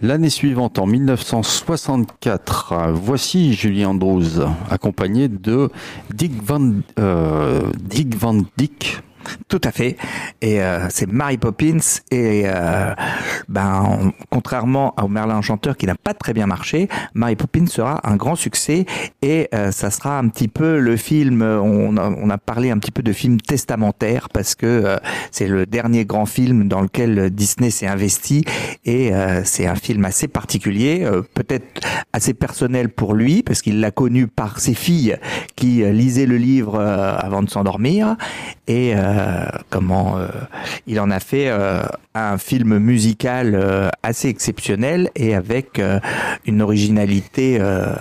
L'année suivante, en 1964, euh, voici Julie Andrews, accompagnée de Dick Van, euh, Dick Van Dyke. Tout à fait. Et euh, c'est Mary Poppins. Et euh, ben, on- contrairement au Merlin Enchanteur qui n'a pas très bien marché, Mary Poppins sera un grand succès. Et euh, ça sera un petit peu le film. On a, on a parlé un petit peu de film testamentaire parce que euh, c'est le dernier grand film dans lequel Disney s'est investi. Et euh, c'est un film assez particulier, euh, peut-être assez personnel pour lui parce qu'il l'a connu par ses filles qui lisaient le livre avant de s'endormir. Et euh, comment euh, il en a fait euh, un film musical euh, assez exceptionnel et avec euh, une originalité euh,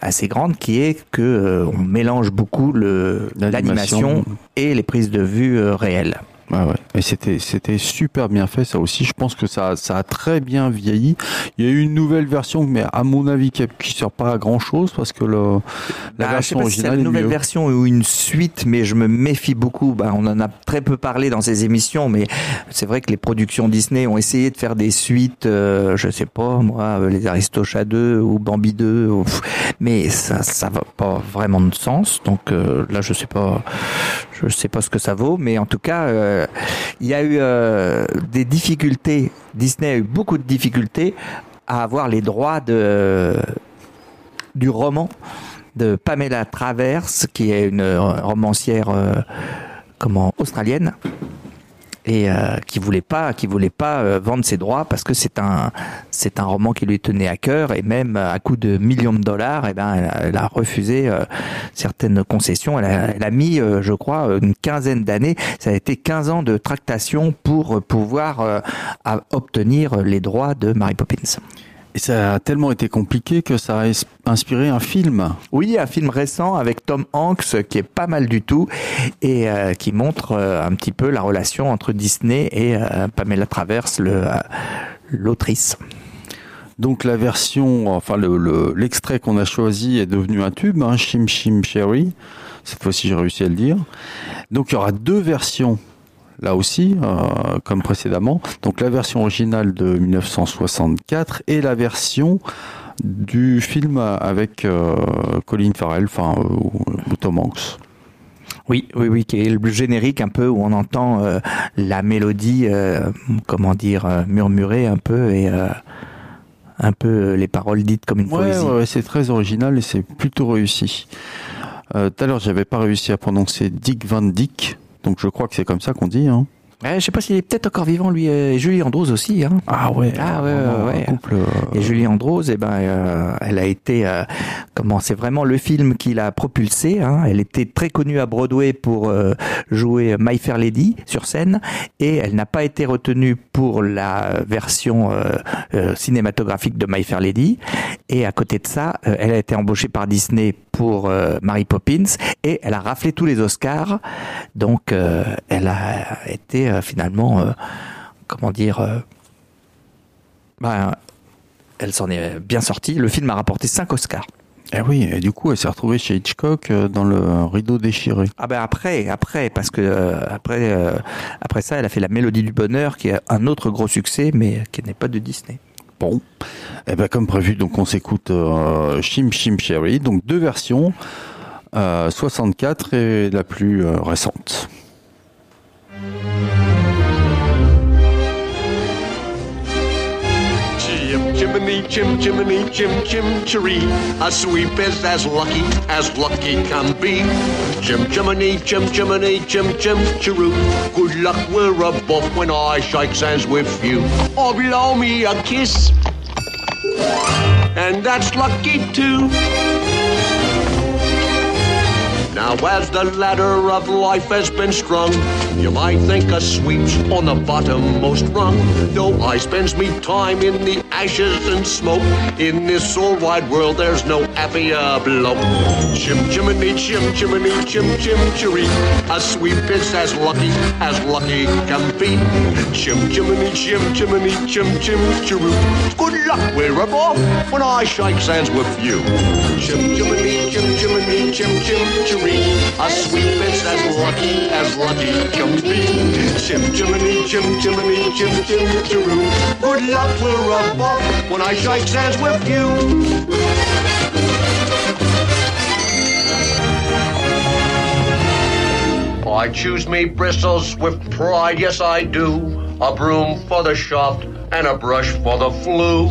assez grande qui est que euh, on mélange beaucoup le L'animation. et les prises de vue euh, réelles. Ouais, ouais. Et c'était, c'était super bien fait, ça aussi. Je pense que ça, ça a très bien vieilli. Il y a eu une nouvelle version, mais à mon avis, qui, qui sert pas à grand chose parce que le, la Bah, je sais version pas si c'est originale une nouvelle mieux. version ou une suite, mais je me méfie beaucoup. Bah, on en a très peu parlé dans ces émissions, mais c'est vrai que les productions Disney ont essayé de faire des suites, euh, je sais pas, moi, euh, les Aristochats 2 ou Bambi 2, ou- mais ça, ça va pas vraiment de sens. Donc euh, là, je sais pas, je sais pas ce que ça vaut, mais en tout cas, euh, il y a eu euh, des difficultés. Disney a eu beaucoup de difficultés à avoir les droits de du roman de Pamela Travers, qui est une euh, romancière comment australienne et euh, qui voulait pas qui voulait pas euh, vendre ses droits parce que c'est un c'est un roman qui lui tenait à cœur et même euh, à coût de millions de dollars et ben elle a, refusé certaines concessions. Elle a, mis je crois une quinzaine d'années. Ça a été 15 ans de tractation pour pouvoir obtenir les droits de Mary Poppins Et ça a tellement été compliqué que ça a inspiré un film. Oui, un film récent avec Tom Hanks qui est pas mal du tout et euh, qui montre euh, un petit peu la relation entre Disney et euh, Pamela Travers, le, euh, l'autrice. Donc la version, enfin le, le- l'extrait qu'on a choisi est devenu un tube, hein, Shim Shim Cherry. Cette fois-ci j'ai réussi à le dire. Donc il y aura deux versions là aussi, euh, comme précédemment. Donc la version originale de 1964 et la version du film avec euh, Colin Farrell, enfin euh, ou, Tom Hanks. Oui, oui, oui, qui est le générique un peu où on entend euh, la mélodie, euh, comment dire, euh, murmurer un peu et un peu les paroles dites comme une Ouais, poésie. ouais, c'est très original et c'est plutôt réussi. Tout à l'heure, j'avais pas réussi à prononcer Dick Van Dyke, donc je crois que c'est comme ça qu'on dit. Hein. Ouais, je sais pas s'il est peut-être encore vivant lui euh, et Julie Andrews aussi. Hein. Ah ouais, ah ouais, ouais, un ouais. couple, euh, Et Julie Andrews, eh ben, euh, elle a été, euh, comment, c'est vraiment le film qui l'a propulsée. Hein. Elle était très connue à Broadway pour euh, jouer My Fair Lady sur scène, et elle n'a pas été retenue pour la version euh, euh, cinématographique de My Fair Lady. Et à côté de ça, euh, elle a été embauchée par Disney pour euh, Mary Poppins, et elle a raflé tous les Oscars. Donc, euh, elle a été euh, finalement, euh, comment dire. euh, ben, elle s'en est bien sortie. Le film a rapporté 5 Oscars. Eh oui, et du coup, elle s'est retrouvée chez Hitchcock euh, dans le rideau déchiré. Ah ben après, après, parce que euh, après, euh, après ça, elle a fait La Mélodie du Bonheur, qui est un autre gros succès, mais qui n'est pas de Disney. Bon, eh ben comme prévu, donc on s'écoute Shim Shim Cherry, donc deux versions, euh, 64 et la plus récente. Chim chimney, chim chimney, chim chim cheree. A sweep is as lucky as lucky can be. Chim chimney, chim chimney, chim chim chiroo. Good luck we're above when I shake hands with you. Or blow me a kiss. And that's lucky too. Now as the ladder of life has been strung, you might think a sweep's on the bottommost rung. Though I spends me time in the ashes and smoke, in this all wide world there's no happier bloke. Chim chimney, chim chimney, chim chim chiree. A sweep is as lucky as lucky can be. Chim chimney, chim chimney, chim chim chiroo. Good luck we're off when I shake hands with you. Chim chimney, chim chimney, chim chim chiree. A sweep is as lucky as lucky can be. Chim chimney, chim chimney, chim chim chiroo. Good luck we're above when I shake hands with you. I choose me bristles with pride, yes I do. A broom for the shaft and a brush for the flue.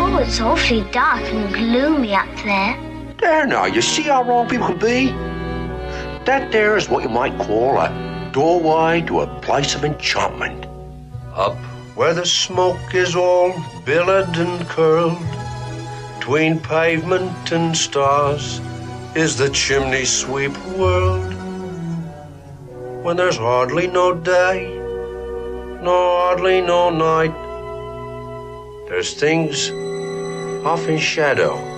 Oh, it's awfully dark and gloomy up there. There now, you see how wrong people can be? That there is what you might call a doorway to a place of enchantment. Up where the smoke is all billowed and curled, between pavement and stars, is the chimney sweep world. When there's hardly no day, nor hardly no night, there's things off in shadow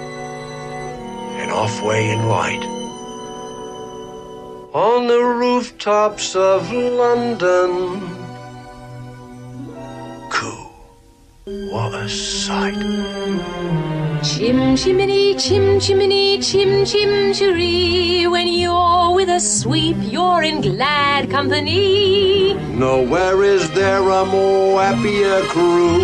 and halfway in light. on the rooftops of London. Coo, what a sight. Chim chimney, chim chimney, chim chim chiree. When you're with a sweep, you're in glad company. Nowhere is there a more happier crew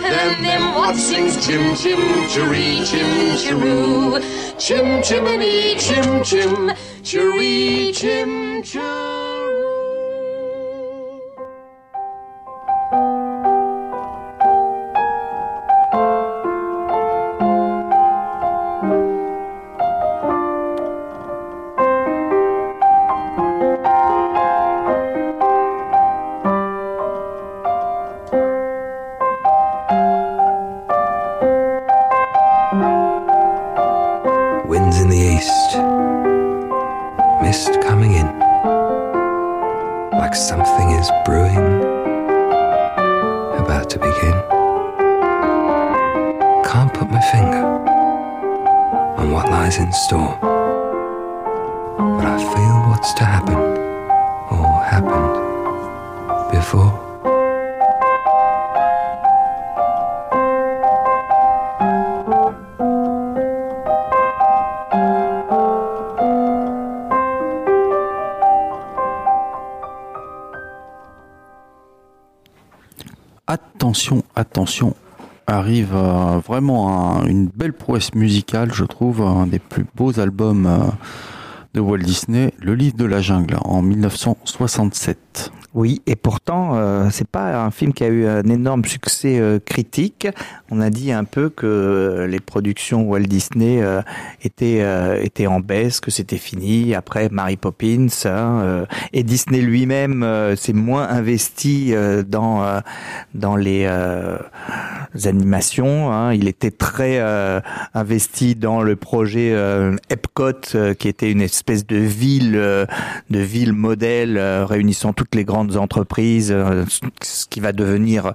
than them what sings chim chim chiree, chim chiroo. Chim chimney, chim chim chiree, chim chiroo. Attention, attention, arrive euh, vraiment un- une belle prouesse musicale, je trouve, un des plus beaux albums euh, de Walt Disney, Le Livre de la Jungle, en 1967. Oui, et pourtant, euh, c'est pas un film qui a eu un énorme succès euh, critique. On a dit un peu que euh, les productions Walt Disney euh, étaient en baisse, que c'était fini. Après Mary Poppins, hein, et Disney lui-même s'est moins investi dans les animations. hein. Il était très investi dans le projet Epcot, qui était une espèce de ville, de ville modèle réunissant toutes les grandes entreprises, euh, ce qui va devenir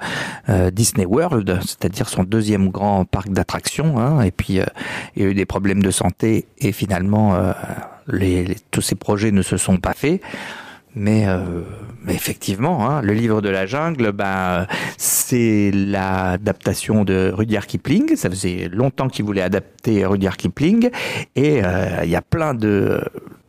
euh, Disney World, c'est-à-dire son deuxième grand parc d'attractions. hein. Et puis euh, il y a eu des problèmes de santé et finalement tous ces projets ne se sont pas faits. Mais, effectivement, hein, le livre de la jungle, ben, c'est l'adaptation de Rudyard Kipling. Ça faisait longtemps qu'il voulait adapter Rudyard Kipling, et il y a plein de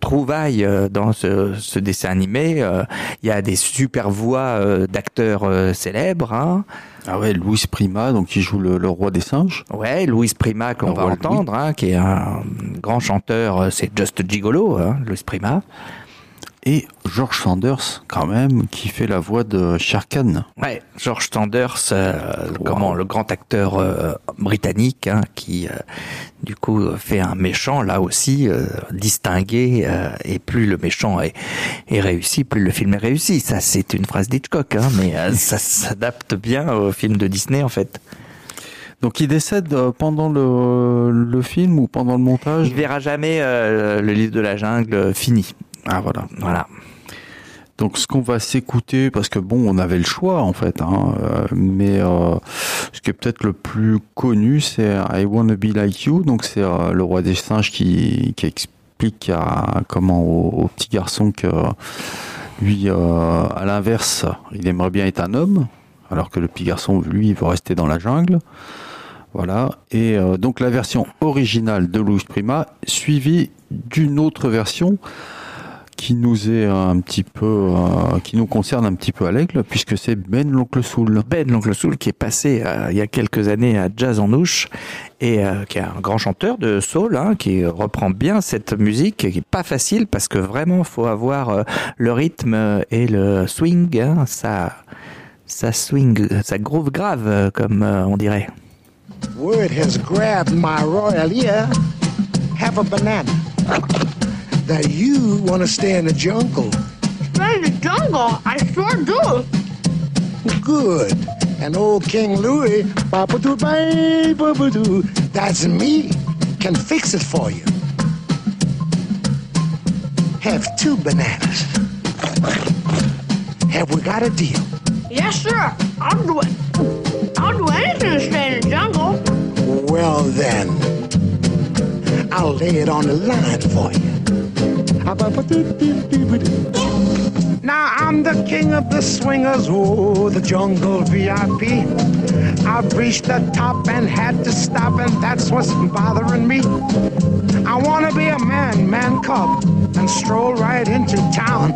trouvailles euh, dans ce, ce dessin animé. Euh, Il y a des super voix euh, d'acteurs célèbres. Hein. Ah ouais, Louis Prima, donc qui joue le, le roi des singes. Ouais, Louis Prima qu'on va entendre, hein, qui est un grand chanteur, c'est Just Gigolo, hein, Louis Prima. Et George Sanders, quand même, qui fait la voix de Shere Khan. Ouais, George Sanders, euh, comment, le grand acteur euh, britannique, hein, qui euh, du coup fait un méchant là aussi distingué. et plus le méchant est, est réussi, plus le film est réussi. Ça, c'est une phrase d'Hitchcock, hein, mais ça s'adapte bien au film de Disney en fait. Donc il décède pendant le, le film ou pendant le montage? Il verra jamais euh, le livre de la jungle fini. Ah voilà. Voilà. Donc ce qu'on va s'écouter, parce que bon, on avait le choix en fait, hein, euh, mais euh, ce qui est peut-être le plus connu, c'est I Wanna Be Like You. Donc c'est euh, le roi des singes qui, qui explique à, comment au, au petit garçon que lui, euh, à l'inverse, il aimerait bien être un homme, alors que le petit garçon, lui, il veut rester dans la jungle. Voilà. Et euh, donc la version originale de Louis Prima, suivie d'une autre version qui nous est un petit peu, euh, qui nous concerne un petit peu à l'aigle, puisque c'est Ben l'oncle Soul. Ben l'oncle Soul qui est passé euh, il y a quelques années à Jazz en Ouche et euh, qui est un grand chanteur de soul, hein, qui reprend bien cette musique, qui est pas facile parce que vraiment faut avoir euh, le rythme et le swing, hein, ça, ça swing, ça groove grave euh, comme euh, on dirait. Word has grabbed my royal ear. Have a banana. That you want to stay in the jungle. Stay in the jungle? I sure do. Good. And old King Louis, ba-ba-doo, ba-ba-doo, that's me, can fix it for you. Have two bananas. Have we got a deal? Yes, sir. I'll do it. I'll do anything to stay in the jungle. Well then, I'll lay it on the line for you. Now I'm the king of the swingers, oh, the jungle VIP. I've reached the top and had to stop, and that's what's bothering me. I wanna be a man, man cub, and stroll right into town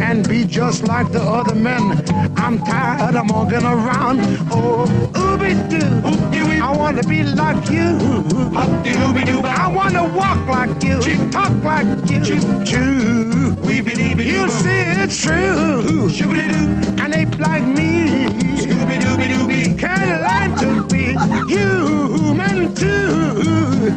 and be just like the other men. I'm tired of walking around. Oh, ooby doo, wanna be like you. I wanna walk like you, talk like you. You see it's true. An ape like me can learn to be human too.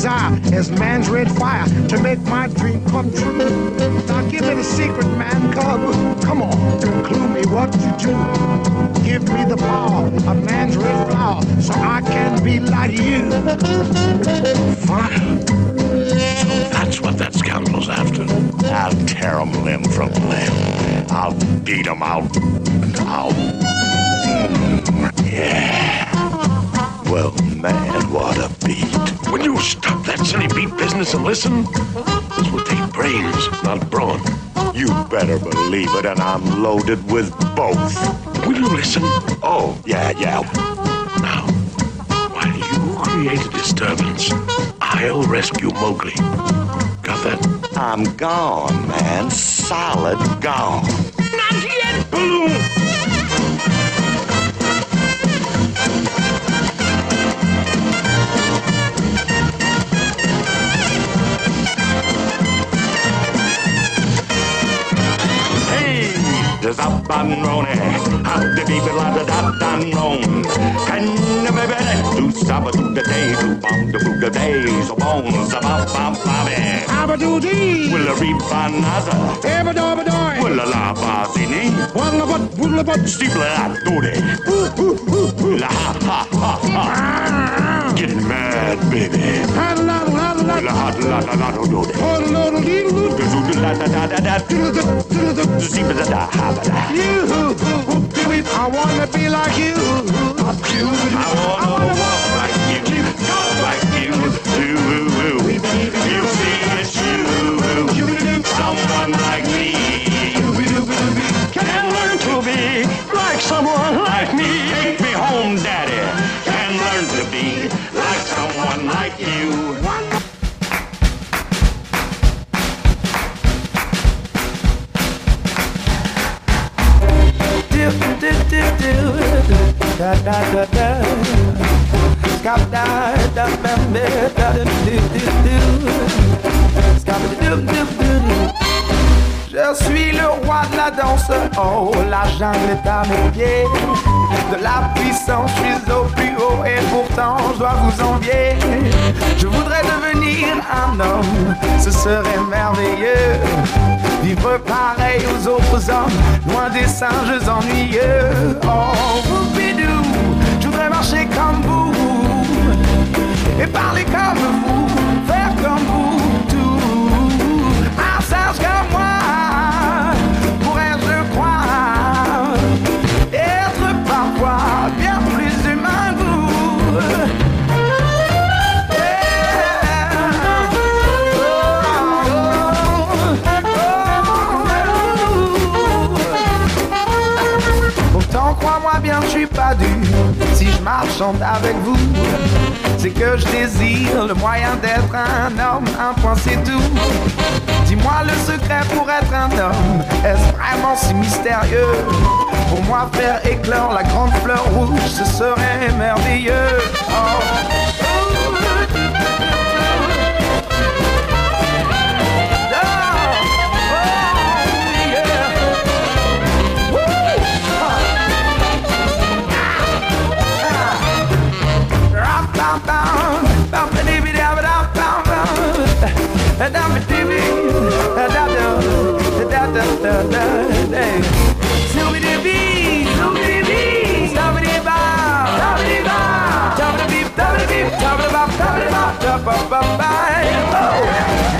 Desire is man's red fire to make my dream come true. Now give me the secret, man cub. Come on, clue me what to do. Give me the power of man's red flower so I can be like you. Fire. So that's what that scoundrel's after. I'll tear him limb from limb. I'll beat him out. I'll. Yeah. Well, man, what a beat. Will you stop that silly beat business and listen? This will take brains, not brawn. You better believe it, and I'm loaded with both. Will you listen? Oh, yeah, yeah. Now, while you create a disturbance, I'll rescue Mowgli. Got that? I'm gone, man. Solid gone. Not yet, Baloo! There's up and Ronnie. How to be with la da da da ron. Can you be better? Do saba do the day, do bong the book the day, so bones about bam bam. Abadoo-dee. Will a rebanaza. Ebadobadoi. Will a la bazini. Wallabut, woolabut. Steeple at doody. La ha ha ha ha. Get mad, baby. Haddle-daddle, haddle-daddle. La ha la la la do doody. Hoddle-doddle-deedle-doo. Do la da da da da. Steeple da da ha ba da. You, I wanna be like you. I wanna walk like you, talk like you. You see it's you, someone like me. Can learn to be like someone like me. Take me home, daddy. Can learn to be like someone like you. Je suis le roi de la danse, oh la jungle est à mes pieds. De la puissance, je suis au plus haut et pourtant je dois vous envier. Je voudrais devenir un homme, ce serait merveilleux Vivre pareil aux autres hommes, loin des singes ennuyeux. Oh, boubidou, je voudrais marcher comme vous et parler comme vous, pas dur. Si je marchande avec vous, c'est que je désire le moyen d'être un homme. Un point, c'est tout. Dis-moi le secret pour être un homme. Est-ce vraiment si mystérieux? Pour moi, faire éclore la grande fleur rouge, ce serait merveilleux. Oh. Je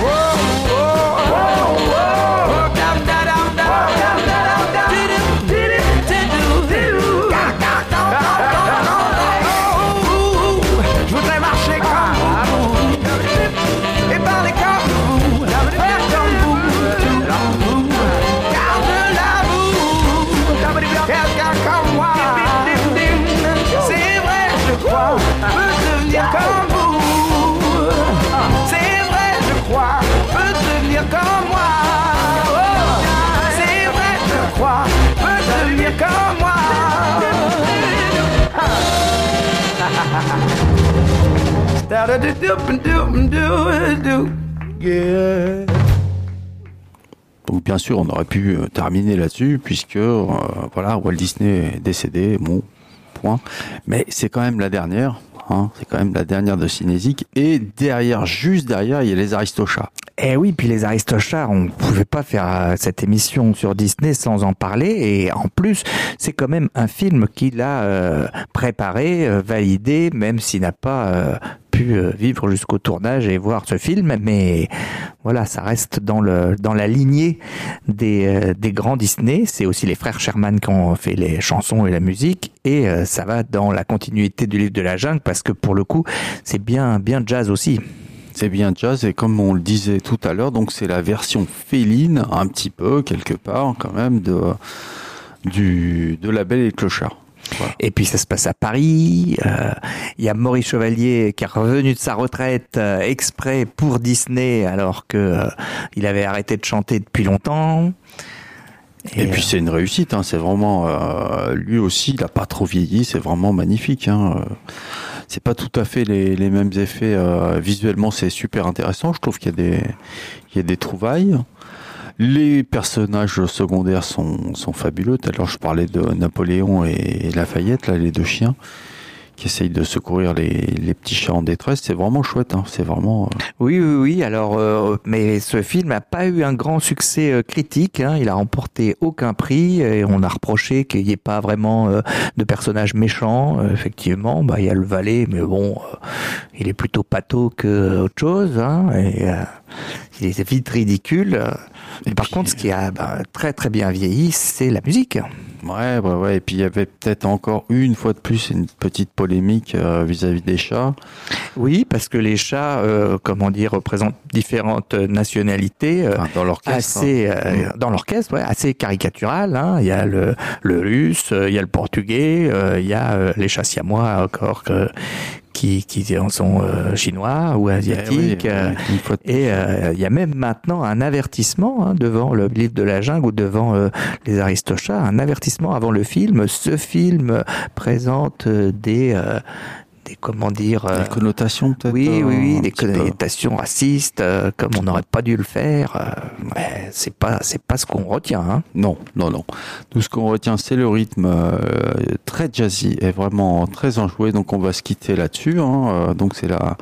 Donc bien sûr, on aurait pu euh, terminer là-dessus puisque euh, voilà, Walt Disney est décédé, bon point. Mais c'est quand même la dernière. hein, c'est quand même la dernière de Cinésique. Et derrière, juste derrière, il y a les Aristochats. Eh oui, puis les Aristochats, on pouvait pas faire euh, cette émission sur Disney sans en parler. Et en plus, c'est quand même un film qu'il a préparé, validé, même s'il n'a pas pu euh, vivre jusqu'au tournage et voir ce film. Mais voilà, ça reste dans le dans la lignée des euh, des grands Disney. C'est aussi les frères Sherman qui ont fait les chansons et la musique. Et euh, ça va dans la continuité du livre de la jungle parce que pour le coup, c'est bien bien jazz aussi. C'est bien jazz et comme on le disait tout à l'heure, donc c'est la version féline, un petit peu quelque part quand même de du de la Belle et le Clochard. Et puis ça se passe à Paris. euh, Il y a Maurice Chevalier qui est revenu de sa retraite euh, exprès pour Disney alors que euh, il avait arrêté de chanter depuis longtemps. Et, puis c'est une réussite, hein, c'est vraiment euh, lui aussi, il a pas trop vieilli, c'est vraiment magnifique. Hein, c'est pas tout à fait les, les mêmes effets visuellement, c'est super intéressant. Je trouve qu'il y a des il y a des trouvailles. Les personnages secondaires sont, fabuleux. Tout à l'heure, je parlais de Napoléon et Lafayette, là, les deux chiens qui essayent de secourir les, petits chats en détresse. C'est vraiment chouette. Hein. C'est vraiment. euh, Oui, oui, oui. Alors, euh, mais ce film n'a pas eu un grand succès euh, critique. Hein. Il a remporté aucun prix et on a reproché qu'il n'y ait pas vraiment de personnages méchants. Effectivement, bah il y a le valet, mais bon, il est plutôt pâteau que autre chose. Hein. Il est vite ridicule. Euh. Mais par contre, ce qui a bah, très très bien vieilli, c'est la musique. Ouais, ouais, ouais. Et puis il y avait peut-être encore une fois de plus une petite polémique euh, vis-à-vis des chats. Oui, parce que les chats, euh, comment dire, représentent différentes nationalités. euh, dans l'orchestre, Assez, hein. euh, dans l'orchestre, ouais, assez caricatural. Hein. Il y a le, le russe, euh, il y a le portugais, euh, il y a euh, les chats siamois encore que, qui, qui en sont euh, chinois ou asiatiques. Eh oui, euh, et euh, il y a même maintenant un avertissement hein, devant le livre de la jungle ou devant les Aristochats, un avertissement avant le film. Ce film présente des des comment dire euh, Des connotations peut-être. oui, euh, oui, oui, des peu. connotations racistes, euh, comme on n'aurait pas dû le faire. euh, c'est pas, c'est pas ce qu'on retient. Hein. Non, non, non. Tout ce qu'on retient, c'est le rythme euh, très jazzy et vraiment très enjoué. Donc on va se quitter là-dessus. hein. Euh, donc c'est la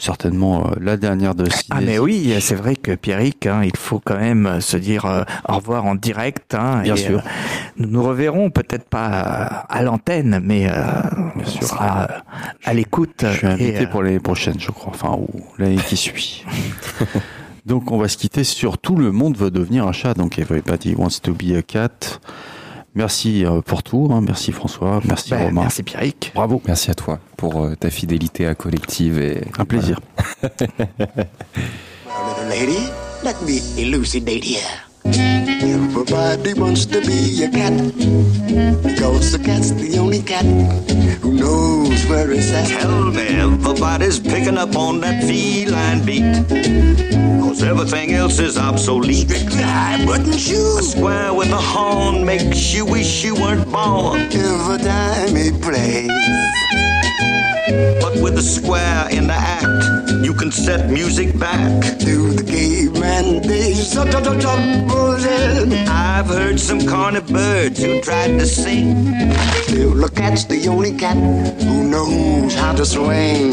certainement euh, la dernière de Ciné. Ah mais oui, c'est vrai que Pierrick, hein, il faut quand même se dire euh, au revoir en direct. Hein, Bien et, sûr. euh, nous nous reverrons peut-être pas euh, à l'antenne, mais euh, on sera euh, à l'écoute. Je suis invité et, euh, pour l'année prochaine, je crois. Enfin, ou l'année qui suit. donc on va se quitter sur tout le monde veut devenir un chat. Donc everybody wants to be a cat. Merci euh, pour tout. hein. Merci François. Merci Ben, Romain. merci Pierrick. Bravo. Merci à toi pour euh, ta fidélité à collective et Un plaisir. Little lady, Everybody wants to be a cat. Because the cat's the only cat who knows where it's at. Tell me, everybody's picking up on that feline beat. Cause everything else is obsolete. Strictly high button shoes. A square with a horn makes you wish you weren't born. Every time he plays. But with a square in the act, you can set music back. To the caveman days. I've heard some corny birds who tried to sing. Still, the cat's the only cat who knows how to swing.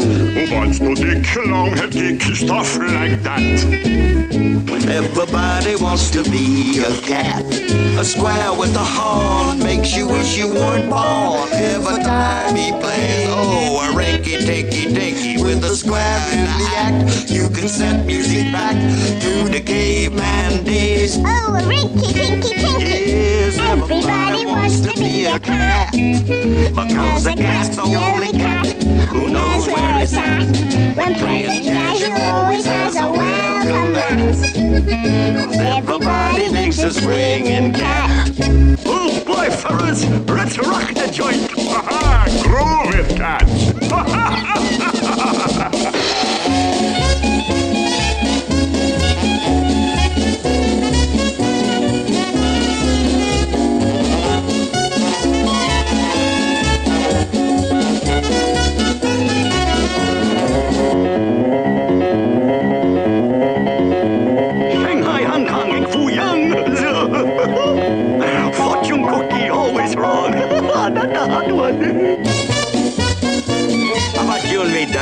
What's the dick long head dick stuff like that? When everybody wants to be a cat, a square with a horn makes you wish you weren't born. Every time he plays, oh, a rinky tinky dinky with a square in the act, you can set music back to the caveman days. Oh, a rinky tinky tinky. Yes, Everybody wants to be a cat. Because a cat's the only cat who knows where it's at. When jazz, you always has a welcome mat. Everybody thinks a swinging cat. Oh boy, fellas, let's rock the joint. Ha ha, groove it, cats. Shanghai,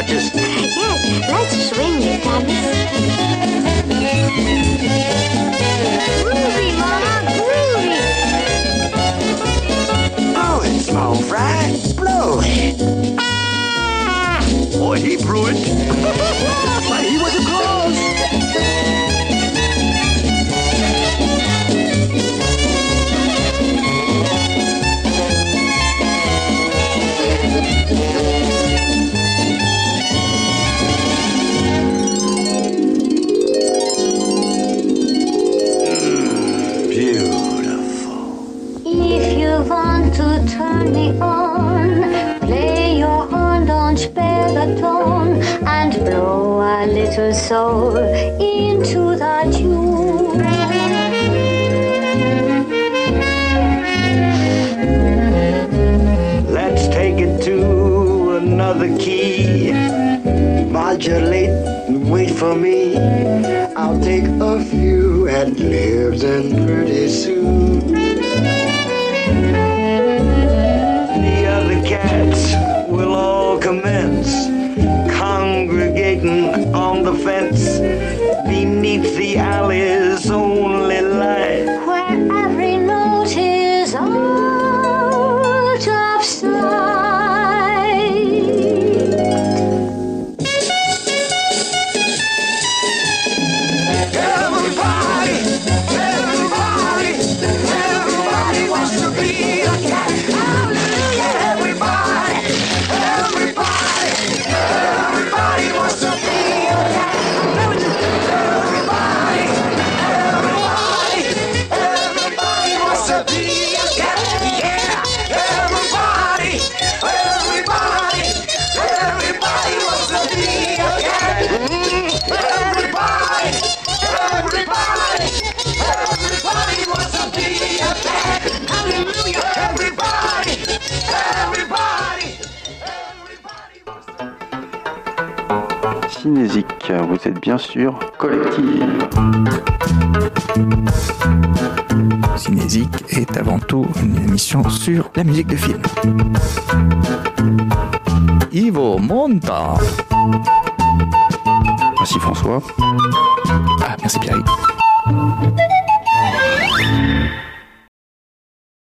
Duchess? Yes, let's swing it, Groovy, Mama, groovy. Oh, Blow it, small fry. Blow it. Boy, he blew it. but he was close. Turn me on, play your horn, don't spare the tone, and blow a little soul into the tune. Let's take it to another key. Modulate and wait for me. I'll take a few ad libs and pretty soon. The other cats will all commence congregating on the fence beneath the alley's Vous êtes bien sûr collective. Cinésique est avant tout une émission sur la musique de film. Ivo Monta. Merci François. Ah, merci Pierre.